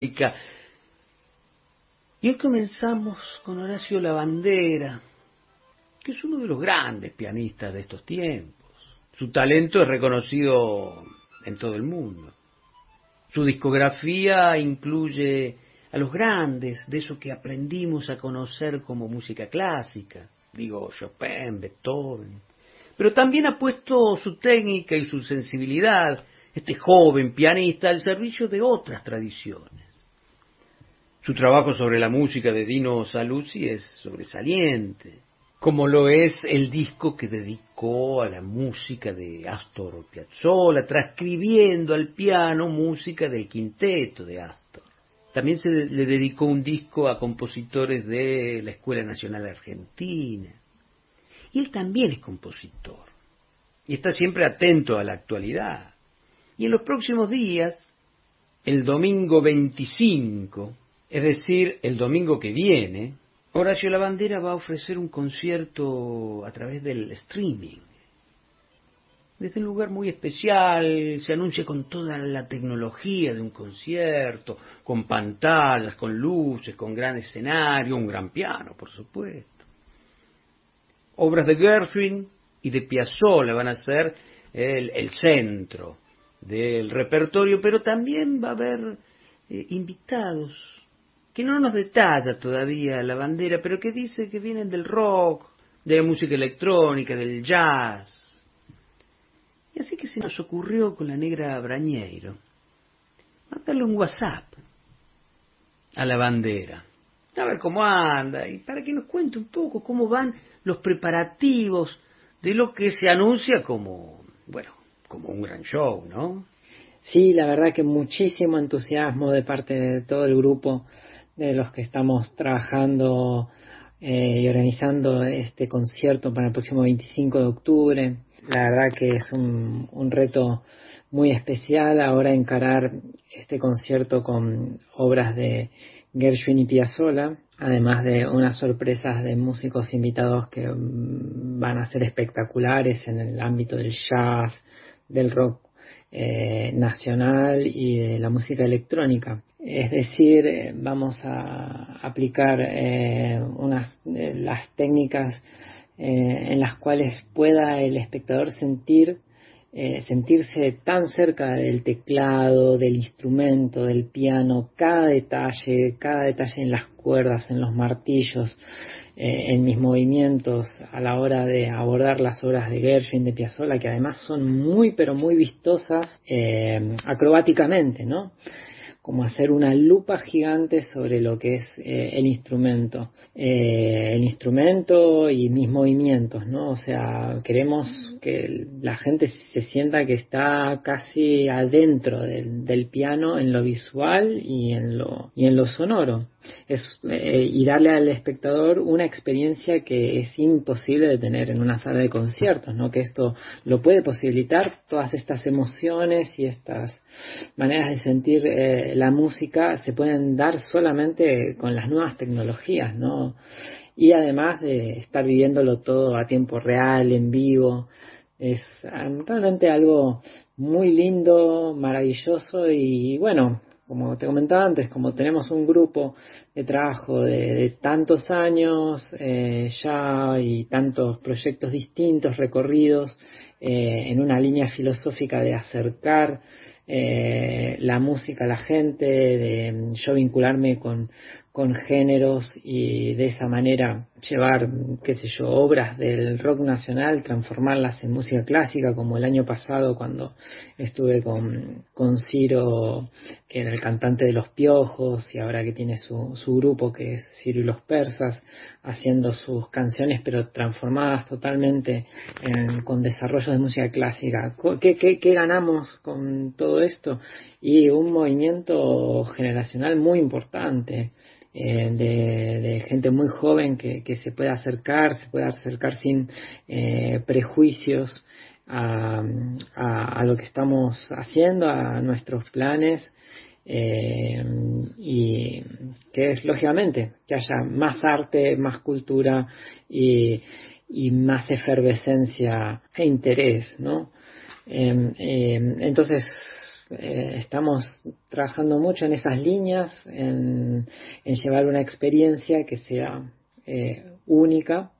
Y hoy comenzamos con Horacio Lavandera, que es uno de los grandes pianistas de estos tiempos. Su talento es reconocido en todo el mundo. Su discografía incluye a los grandes, de eso que aprendimos a conocer como música clásica, digo Chopin, Beethoven, pero también ha puesto su técnica y su sensibilidad, este joven pianista, al servicio de otras tradiciones. Su trabajo sobre la música de Dino Saluzzi es sobresaliente, como lo es el disco que dedicó a la música de Astor Piazzolla, transcribiendo al piano música del quinteto de Astor. También se le dedicó un disco a compositores de la Escuela Nacional Argentina. Y él también es compositor. Y está siempre atento a la actualidad. Y en los próximos días, el domingo 25, es decir, el domingo que viene, Horacio Lavandera va a ofrecer un concierto a través del streaming. Desde un lugar muy especial, se anuncia con toda la tecnología de un concierto, con pantallas, con luces, con gran escenario, un gran piano, por supuesto. Obras de Gershwin y de Piazzolla van a ser el, centro del repertorio, pero también va a haber eh, invitados que no nos detalla todavía la bandera, pero que dice que vienen del rock, de la música electrónica, del jazz. Y así que se nos ocurrió con la negra Brañeiro mandarle un WhatsApp a la bandera, a ver cómo anda y para que nos cuente un poco cómo van los preparativos de lo que se anuncia como, bueno, como un gran show, ¿no? Sí, la verdad que muchísimo entusiasmo de parte de todo el grupo de los que estamos trabajando eh, y organizando este concierto para el próximo 25 de octubre. La verdad que es un, reto muy especial ahora encarar este concierto con obras de Gershwin y Piazzolla además de unas sorpresas de músicos invitados que mm, van a ser espectaculares en el ámbito del jazz, del rock eh, nacional y de la música electrónica. Es decir, eh, vamos a aplicar eh, unas las técnicas en las cuales pueda el espectador sentir eh, sentirse tan cerca del teclado, del instrumento, del piano, cada detalle, cada detalle en las cuerdas, en los martillos, eh, en mis movimientos a la hora de abordar las obras de Gershwin, de Piazzolla, que además son muy pero muy vistosas eh, acrobáticamente, ¿no? Como hacer una lupa gigante sobre lo que es eh, el instrumento, eh, el instrumento y mis movimientos, ¿no? O sea, queremos que la gente se sienta que está casi adentro del, del piano en lo visual y en lo, y en lo sonoro es, eh, y darle al espectador una experiencia que es imposible de tener en una sala de conciertos, ¿no? Que esto lo puede posibilitar todas estas emociones y estas maneras de sentir eh, la música se pueden dar solamente con las nuevas tecnologías, ¿no? Y además de estar viviéndolo todo a tiempo real, en vivo, es realmente algo muy lindo, maravilloso y bueno, como te comentaba antes, como tenemos un grupo de trabajo de, tantos años eh, ya y tantos proyectos distintos recorridos eh, en una línea filosófica de acercar eh, la música a la gente, de yo vincularme con, con géneros y de esa manera llevar, qué sé yo, obras del rock nacional, transformarlas en música clásica, como el año pasado cuando estuve con, con Ciro, que era el cantante de Los Piojos, y ahora que tiene su, su grupo, que es Ciro y los Persas, haciendo sus canciones, pero transformadas totalmente con desarrollos de música clásica. ¿Qué, qué, qué ganamos con todo esto? Y un movimiento generacional muy importante eh, de, gente muy joven que, se puede acercar, se puede acercar sin eh, prejuicios a, lo que estamos haciendo, a nuestros planes. Eh, y que es lógicamente que haya más arte, más cultura y, más efervescencia e interés, ¿no? entonces eh, estamos trabajando mucho en esas líneas, en, llevar una experiencia que sea eh, única.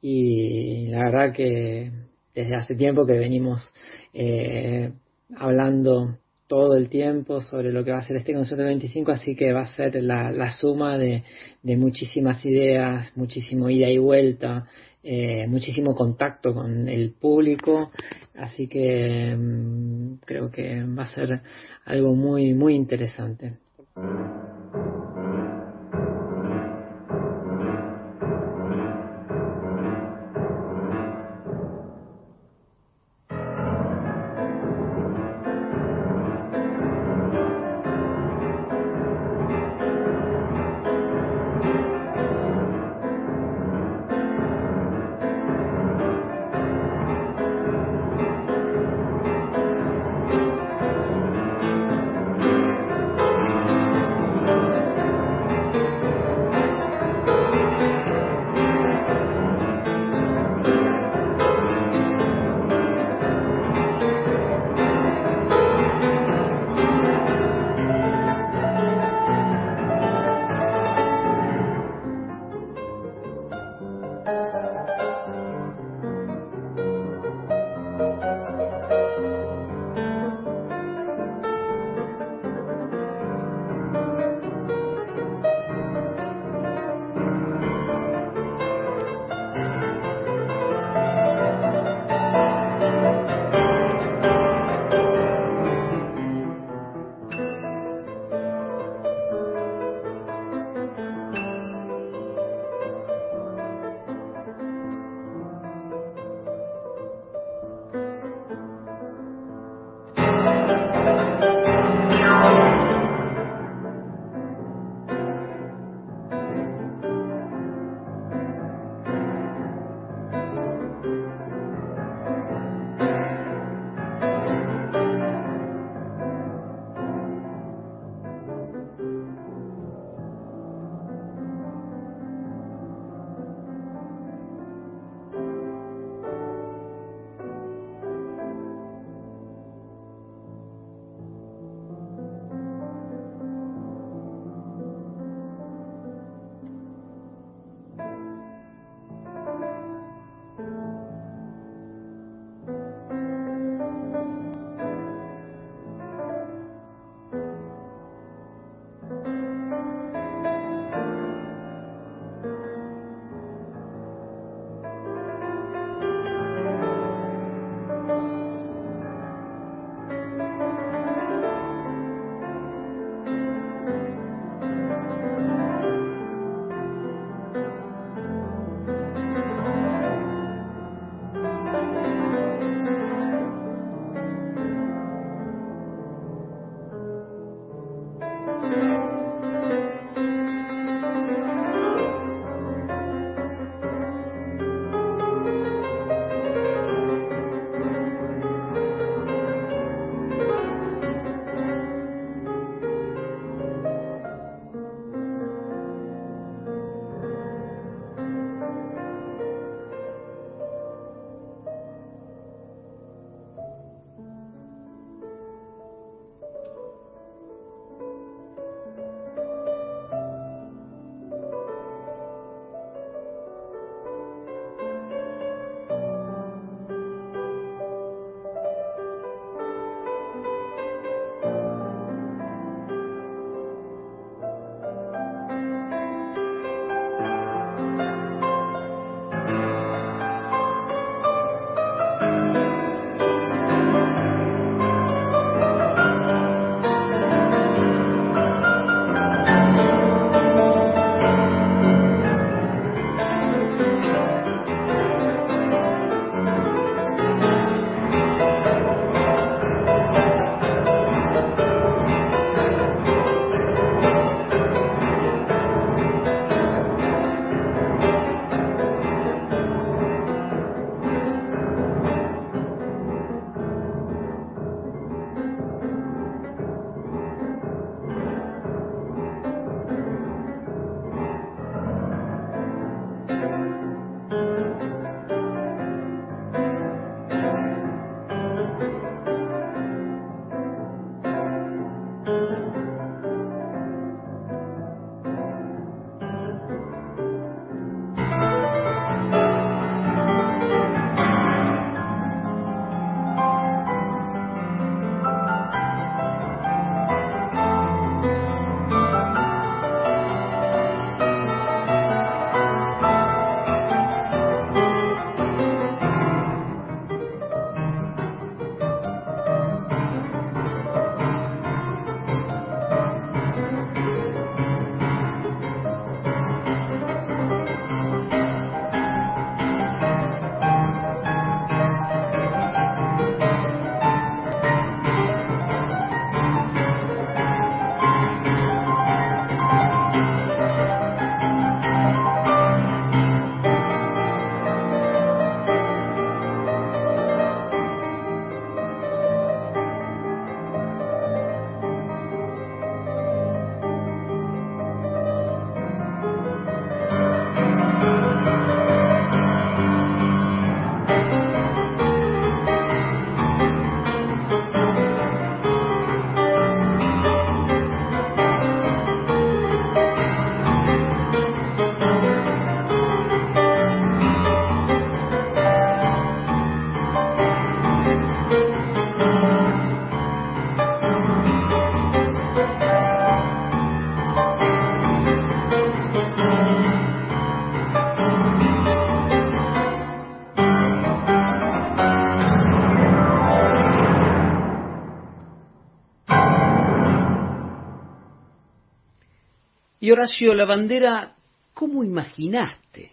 Y la verdad que desde hace tiempo que venimos eh, hablando todo el tiempo sobre lo que va a ser este concierto 25, así que va a ser la, suma de, muchísimas ideas, muchísimo ida y vuelta, eh, muchísimo contacto con el público, así que mm, creo que va a ser algo muy, muy interesante. Horacio Lavandera, ¿cómo imaginaste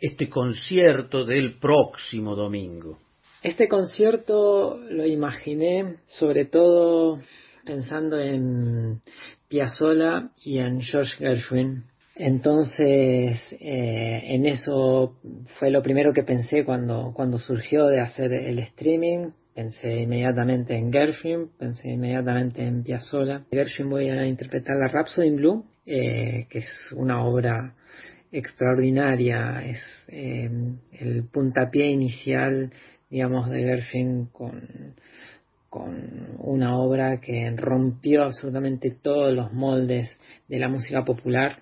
este concierto del próximo domingo? Este concierto lo imaginé sobre todo pensando en Piazzolla y en George Gershwin. Entonces, eh, en eso fue lo primero que pensé cuando, cuando surgió de hacer el streaming. Pensé inmediatamente en Gershwin, pensé inmediatamente en Piazzolla. Gershwin voy a interpretar la Rhapsody in Blue, eh, que es una obra extraordinaria, es eh, el puntapié inicial, digamos, de Gershwin con, con una obra que rompió absolutamente todos los moldes de la música popular,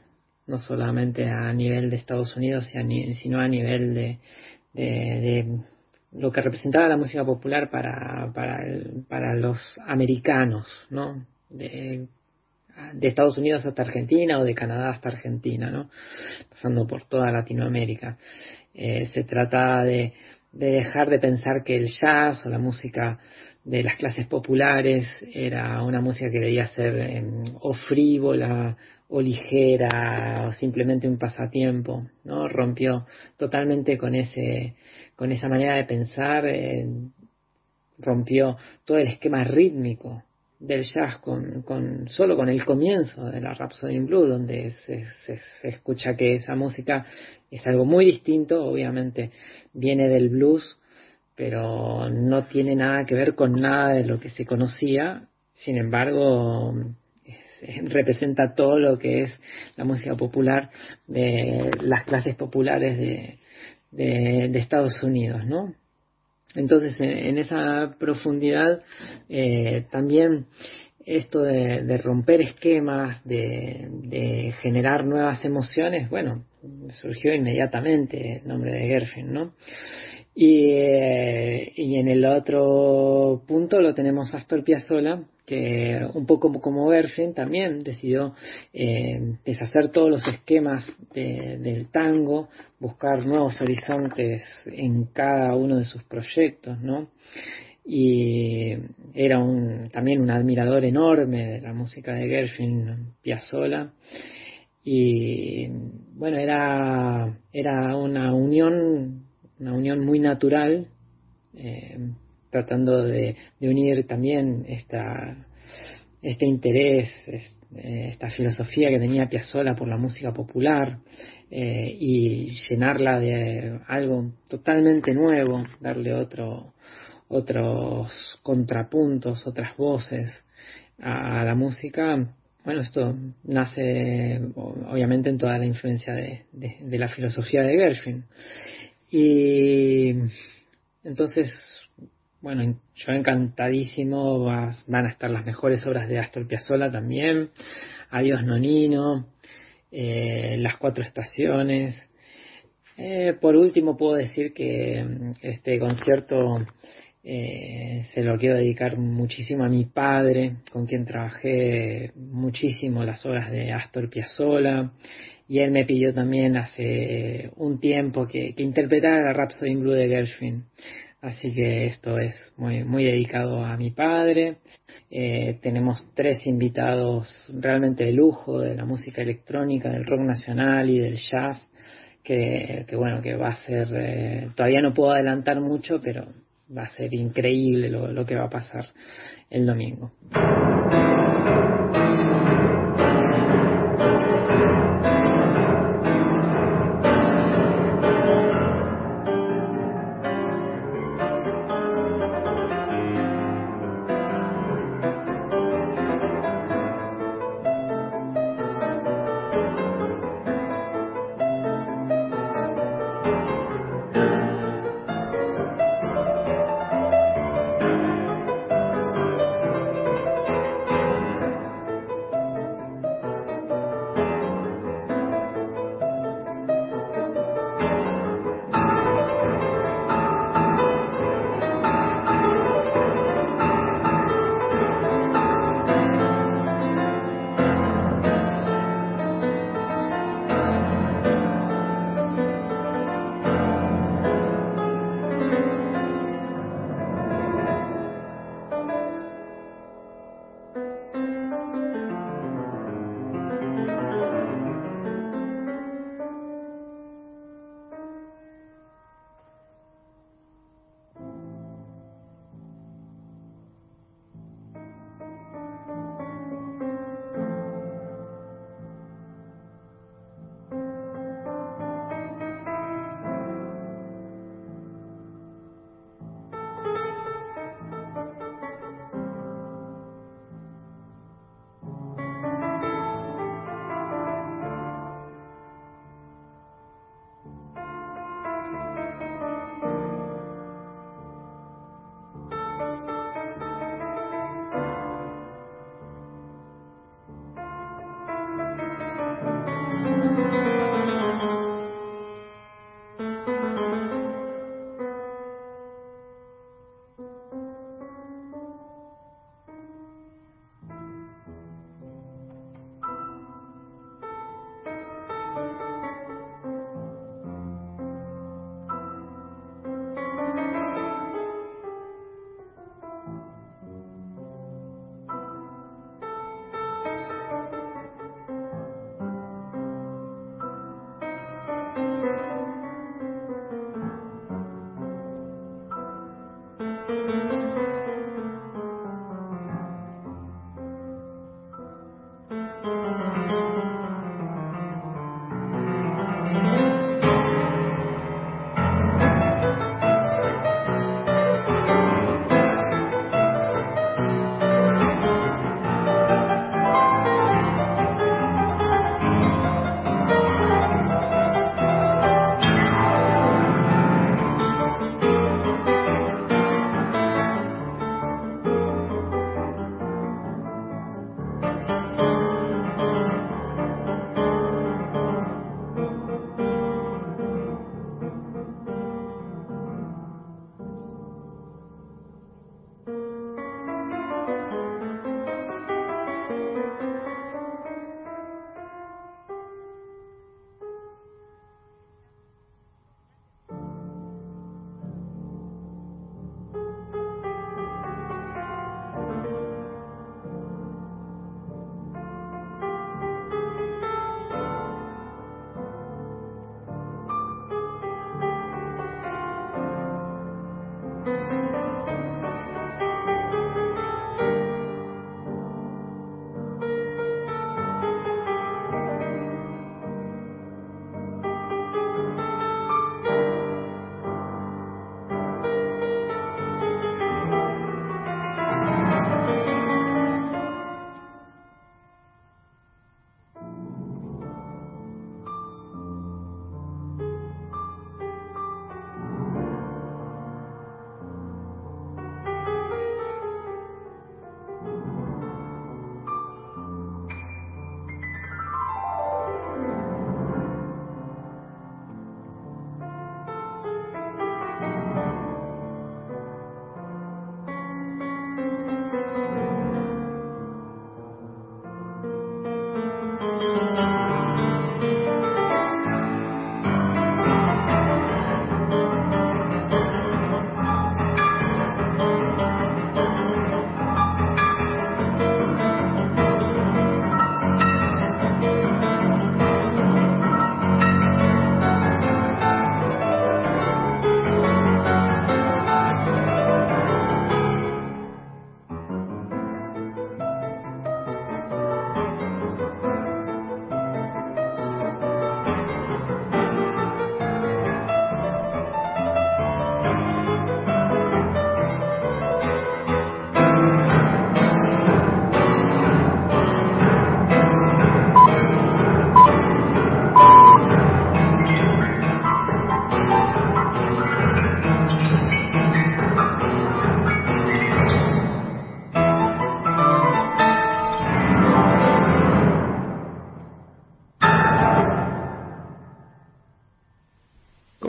no solamente a nivel de Estados Unidos, sino a nivel de, de, lo que representaba la música popular para, para, para los americanos, ¿no? De Estados Unidos hasta Argentina o de Canadá hasta Argentina, ¿no? pasando por toda Latinoamérica. Eh, se trata de, de, dejar de pensar que el jazz o la música de las clases populares era una música que debía ser em, o frívola o ligera o simplemente un pasatiempo, ¿no? Rompió totalmente con ese con esa manera de pensar, eh, rompió todo el esquema rítmico del jazz con, con, solo con el comienzo de la Rhapsody in Blue, donde se, se, escucha que esa música es algo muy distinto, obviamente viene del blues, pero no tiene nada que ver con nada de lo que se conocía, sin embargo representa todo lo que es la música popular de las clases populares de, de, de Estados Unidos, ¿no? Entonces, en, esa profundidad, eh, también esto de, romper esquemas, de, generar nuevas emociones, bueno, surgió inmediatamente el nombre de Gershwin, ¿no? Y, eh, y en el otro punto lo tenemos Astor Piazzolla, un poco como Gershwin también decidió eh, deshacer todos los esquemas del tango, buscar nuevos horizontes en cada uno de sus proyectos, ¿no? Y era también un admirador enorme de la música de Gershwin, Piazzolla. Y bueno, era, era una unión, una unión muy natural eh, tratando de, unir también esta, este interés, eh, esta filosofía que tenía Piazzolla por la música popular eh, y llenarla de algo totalmente nuevo, darle otro, otros contrapuntos, otras voces a, la música. Bueno, esto nace obviamente en toda la influencia de, de la filosofía de Gershwin. Y entonces bueno, yo encantadísimo, van a estar las mejores obras de Astor Piazzolla también, Adiós Nonino, eh, Las Cuatro Estaciones. Eh, por último puedo decir que mm, este concierto eh, se lo quiero dedicar muchísimo a mi padre, con quien trabajé muchísimo las obras de Astor Piazzolla, y él me pidió también hace un tiempo que, que interpretara la Rhapsody in Blue de Gershwin. Así que esto es muy, muy dedicado a mi padre. Eh, tenemos tres invitados realmente de lujo de la música electrónica, del rock nacional y del jazz, que, bueno, que va a ser, eh, todavía no puedo adelantar mucho, pero va a ser increíble lo que va a pasar el domingo.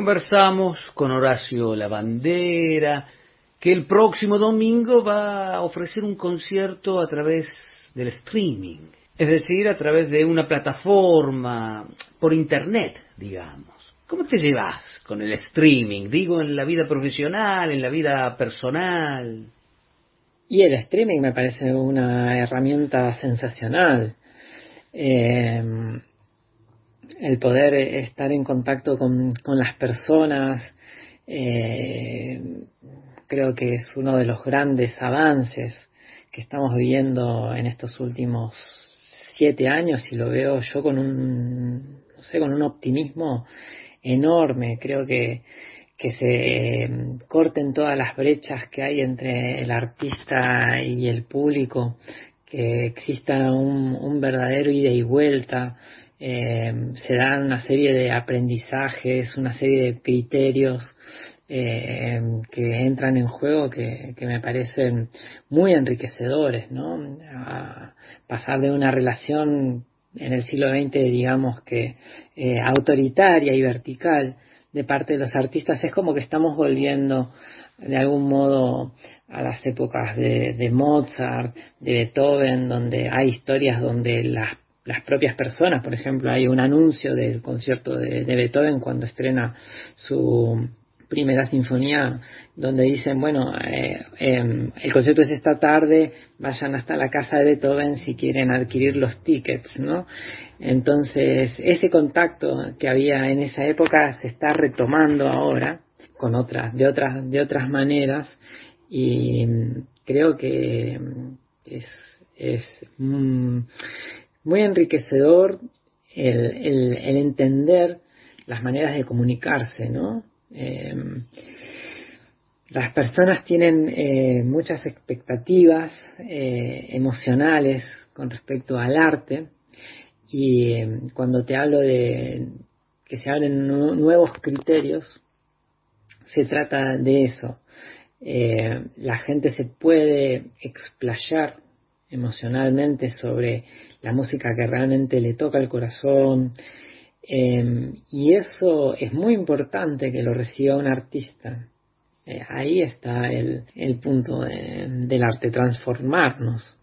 Conversamos con Horacio Lavandera, que el próximo domingo va a ofrecer un concierto a través del streaming, es decir, a través de una plataforma por internet, digamos. ¿Cómo te llevas con el streaming? Digo, en la vida profesional, en la vida personal. Y el streaming me parece una herramienta sensacional. Eh, el poder estar en contacto con, las personas, eh, creo que es uno de los grandes avances que estamos viviendo en estos últimos siete años y lo veo yo con un, no sé, con un optimismo enorme. Creo que, que se em, corten todas las brechas que hay entre el artista y el público, que exista un, un verdadero ida y vuelta, em, se dan una serie de aprendizajes, una serie de criterios eh, que entran en juego que, me parecen muy enriquecedores, ¿no? Pasar de una relación en el siglo XX, digamos que eh, autoritaria y vertical de parte de los artistas, es como que estamos volviendo de algún modo a las épocas de, Mozart, de Beethoven, donde hay historias donde las, las, propias personas, por ejemplo, hay un anuncio del concierto de Beethoven cuando estrena su primera sinfonía donde dicen, bueno, eh, em, el concierto es esta tarde, vayan hasta la casa de Beethoven si quieren adquirir los tickets, ¿no? Entonces, ese contacto que había en esa época se está retomando ahora con otras, de otras, de otras maneras y creo que mm, es, es mm, muy enriquecedor el, el, el entender las maneras de comunicarse, ¿no? Eh, las personas tienen eh, muchas expectativas eh, emocionales con respecto al arte y cuando te hablo de que se abren nuevos criterios, se trata de eso. la gente se puede explayar emocionalmente sobre la música que realmente le toca el corazón, Em, y eso es muy importante que lo reciba un artista. Eh, ahí está el, el punto del arte, transformarnos.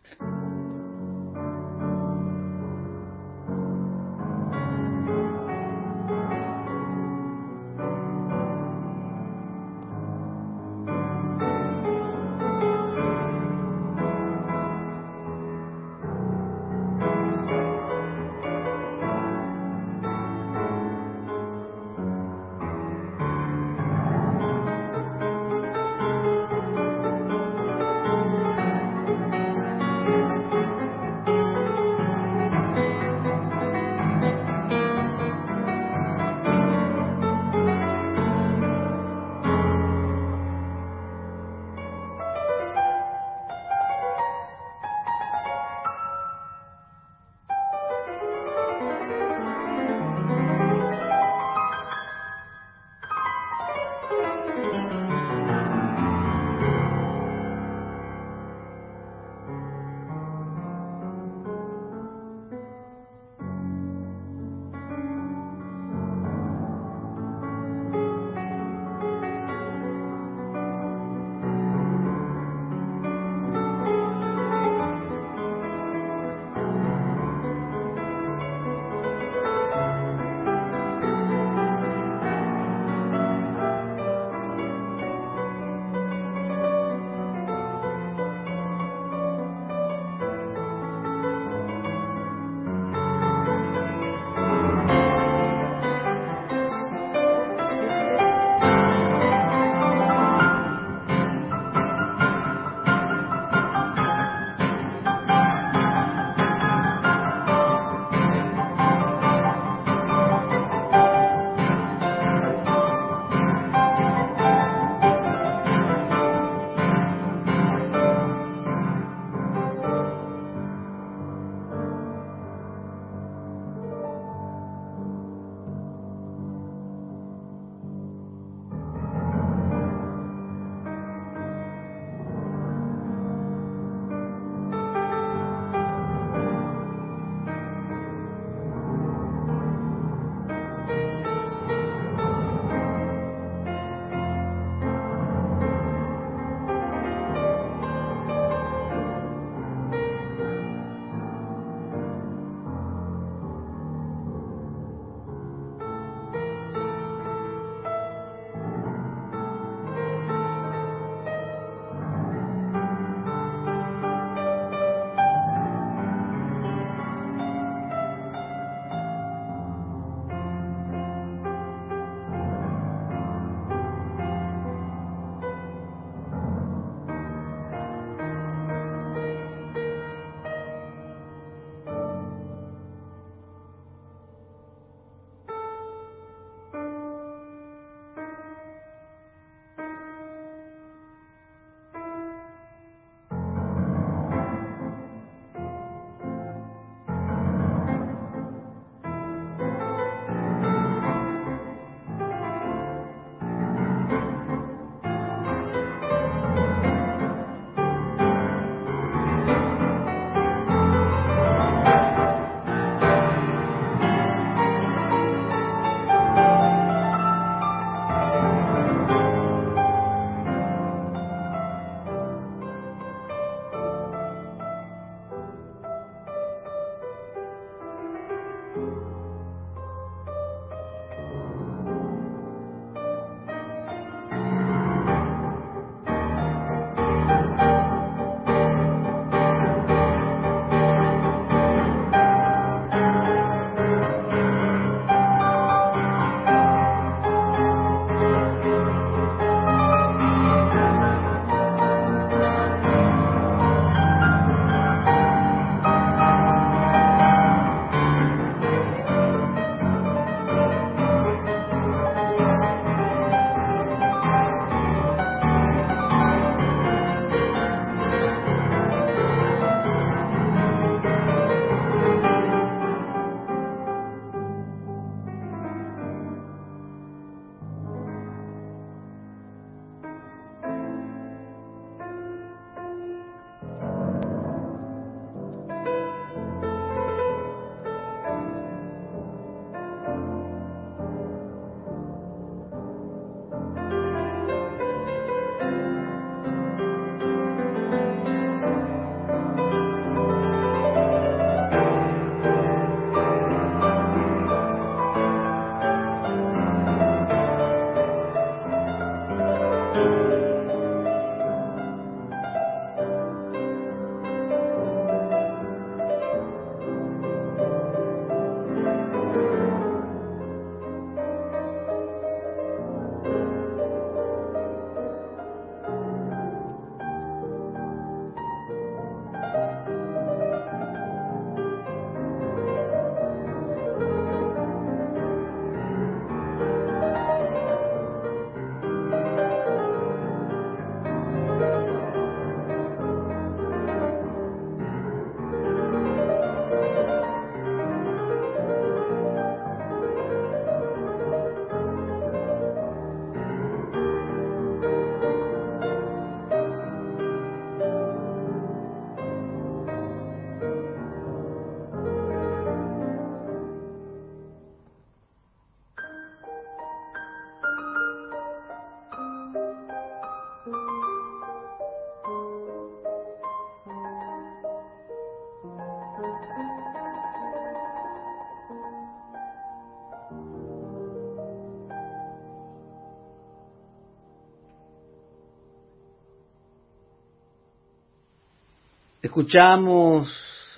Escuchamos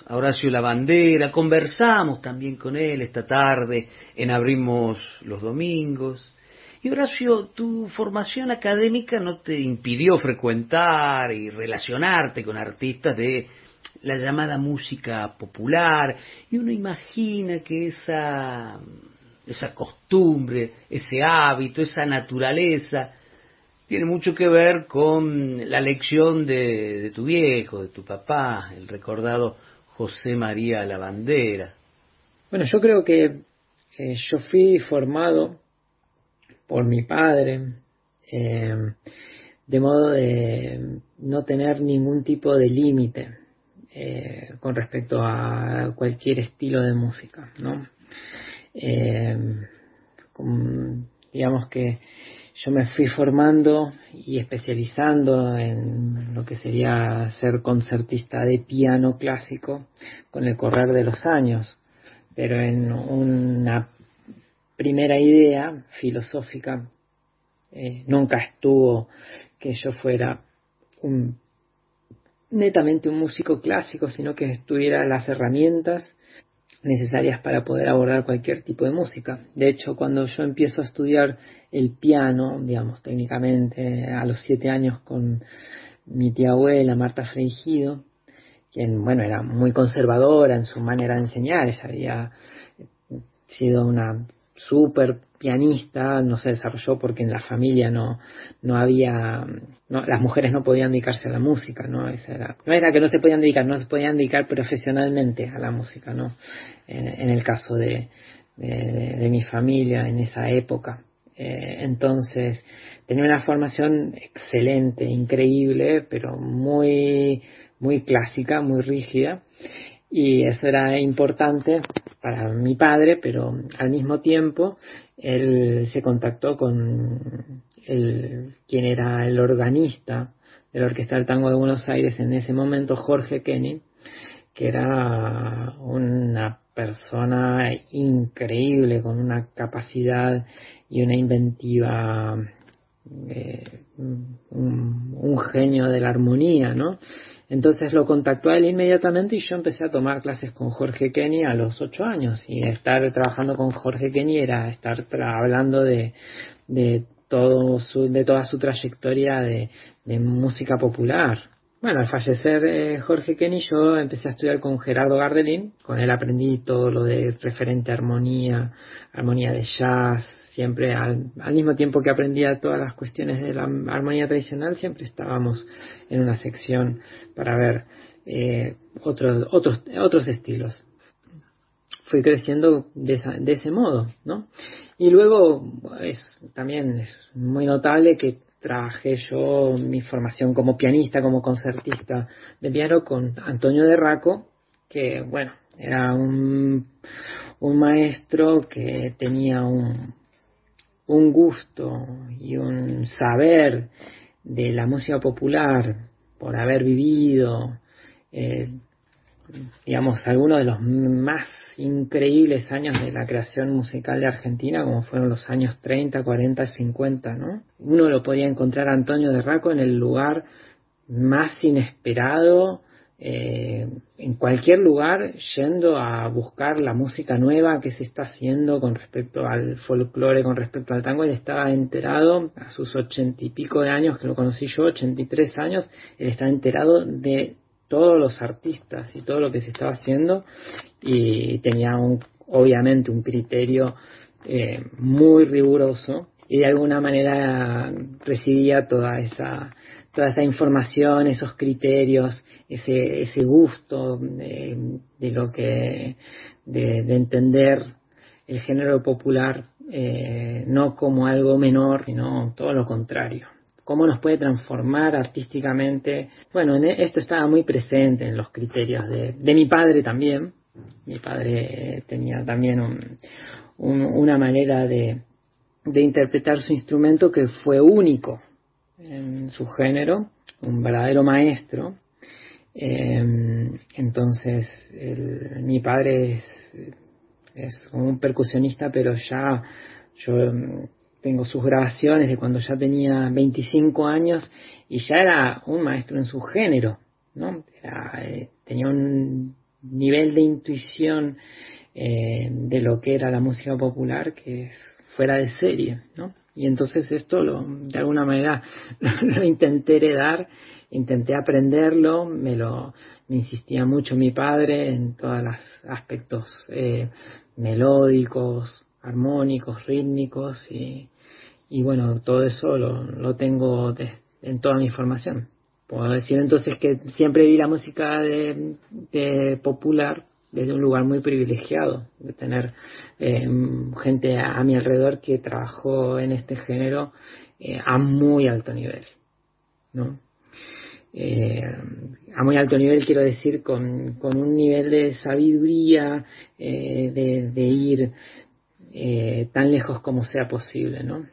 a Horacio Lavandera, conversamos también con él esta tarde en Abrimos los Domingos. Y Horacio, tu formación académica no te impidió frecuentar y relacionarte con artistas de la llamada música popular, y uno imagina que esa, esa costumbre, ese hábito, esa naturaleza, tiene mucho que ver con la lección de, tu viejo, de tu papá, el recordado José María Lavandera. Bueno, yo creo que eh, yo fui formado por mi padre, eh, de modo de no tener ningún tipo de límite eh, con respecto a cualquier estilo de música, ¿no? digamos que yo me fui formando y especializando en lo que sería ser concertista de piano clásico con el correr de los años, pero en una primera idea filosófica eh, nunca estuvo que yo fuera un netamente un músico clásico, sino que tuviera las herramientas necesarias para poder abordar cualquier tipo de música. De hecho, cuando yo empiezo a estudiar el piano, digamos, técnicamente a los siete años con mi tía abuela, Marta Freigido, quien, bueno, era muy conservadora en su manera de enseñar, ella había sido una súper pianista, no se desarrolló porque en la familia no, no había, las mujeres no podían dedicarse a la música, ¿no? era, no era que no se podían dedicar, no se podían dedicar profesionalmente a la música, ¿no? En, el caso de, de, mi familia en esa época. Eh, entonces, tenía una formación excelente, increíble, pero muy, muy clásica, muy rígida. Y eso era importante para mi padre, pero al mismo tiempo él se contactó con el, quien era el organista de la Orquesta del Tango de Buenos Aires en ese momento, Jorge Kenny, que era una persona increíble, con una capacidad y una inventiva, eh, un, genio de la armonía, ¿no? Entonces lo contactó a él inmediatamente y yo empecé a tomar clases con Jorge Kenny a los ocho años. Y estar trabajando con Jorge Kenny era estar hablando de, todo su, de toda su trayectoria de, música popular. Bueno, al fallecer eh, Jorge Kenny yo empecé a estudiar con Gerardo Gardelín. Con él aprendí todo lo de referente a armonía, armonía de jazz, siempre al, mismo tiempo que aprendía todas las cuestiones de la armonía tradicional, siempre estábamos en una sección para ver eh, otros, otros, otros estilos. Fui creciendo de, ese modo, ¿no? Y luego es, también es muy notable que trabajé yo mi formación como pianista, como concertista de piano con Antonio de Raco, que bueno, era un, un maestro que tenía un, un gusto y un saber de la música popular por haber vivido, eh, digamos, algunos de los más increíbles años de la creación musical de Argentina, como fueron los años 30, 40, 50, ¿no? Uno lo podía encontrar Antonio de Raco en el lugar más inesperado, eh, en cualquier lugar yendo a buscar la música nueva que se está haciendo con respecto al folclore, con respecto al tango. Él estaba enterado a sus ochenta y pico de años, que lo conocí yo, ochenta y tres años, él estaba enterado de todos los artistas y todo lo que se estaba haciendo y tenía un, obviamente un criterio eh, muy riguroso y de alguna manera recibía toda esa toda esa información, esos criterios, ese, ese gusto de, lo que, de, entender el género popular eh, no como algo menor, sino todo lo contrario. Cómo nos puede transformar artísticamente. Bueno, esto estaba muy presente en los criterios de, mi padre también. Mi padre tenía también una manera de, interpretar su instrumento que fue único en su género, un verdadero maestro. Em, entonces, mi padre es, un percusionista, pero ya yo tengo sus grabaciones de cuando ya tenía 25 años y ya era un maestro en su género, ¿no? sea, eh, tenía un nivel de intuición eh, de lo que era la música popular que es fuera de serie, ¿no? Y entonces esto lo, de alguna manera lo intenté heredar, intenté aprenderlo, me lo me insistía mucho mi padre en todos los aspectos eh, melódicos, armónicos, rítmicos y, y bueno, todo eso lo, lo tengo en toda mi formación. Puedo decir entonces que siempre vi la música de, popular desde un lugar muy privilegiado, de tener eh, gente a, mi alrededor que trabajó en este género eh, a muy alto nivel, ¿no? Eh, a muy alto nivel quiero decir con, con un nivel de sabiduría, de, de, ir tan lejos como sea posible, ¿no?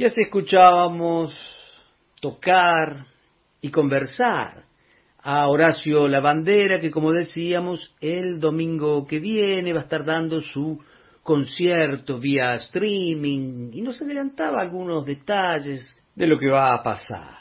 Y así escuchábamos tocar y conversar a Horacio Lavandera, que como decíamos, el domingo que viene va a estar dando su concierto vía streaming y nos adelantaba algunos detalles de lo que va a pasar.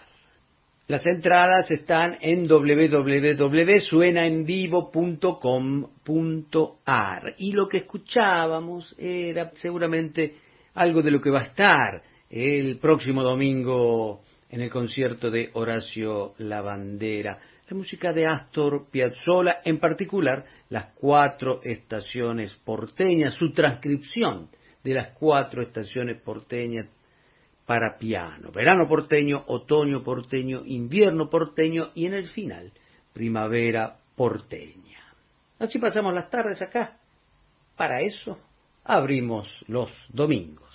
Las entradas están en www.suenaenvivo.com.ar y lo que escuchábamos era seguramente algo de lo que va a estar el próximo domingo en el concierto de Horacio Lavandera. La música de Astor Piazzolla, en particular las cuatro estaciones porteñas, su transcripción de las cuatro estaciones porteñas para piano. Verano porteño, otoño porteño, invierno porteño y en el final, primavera porteña. Así pasamos las tardes acá. Para eso abrimos los domingos.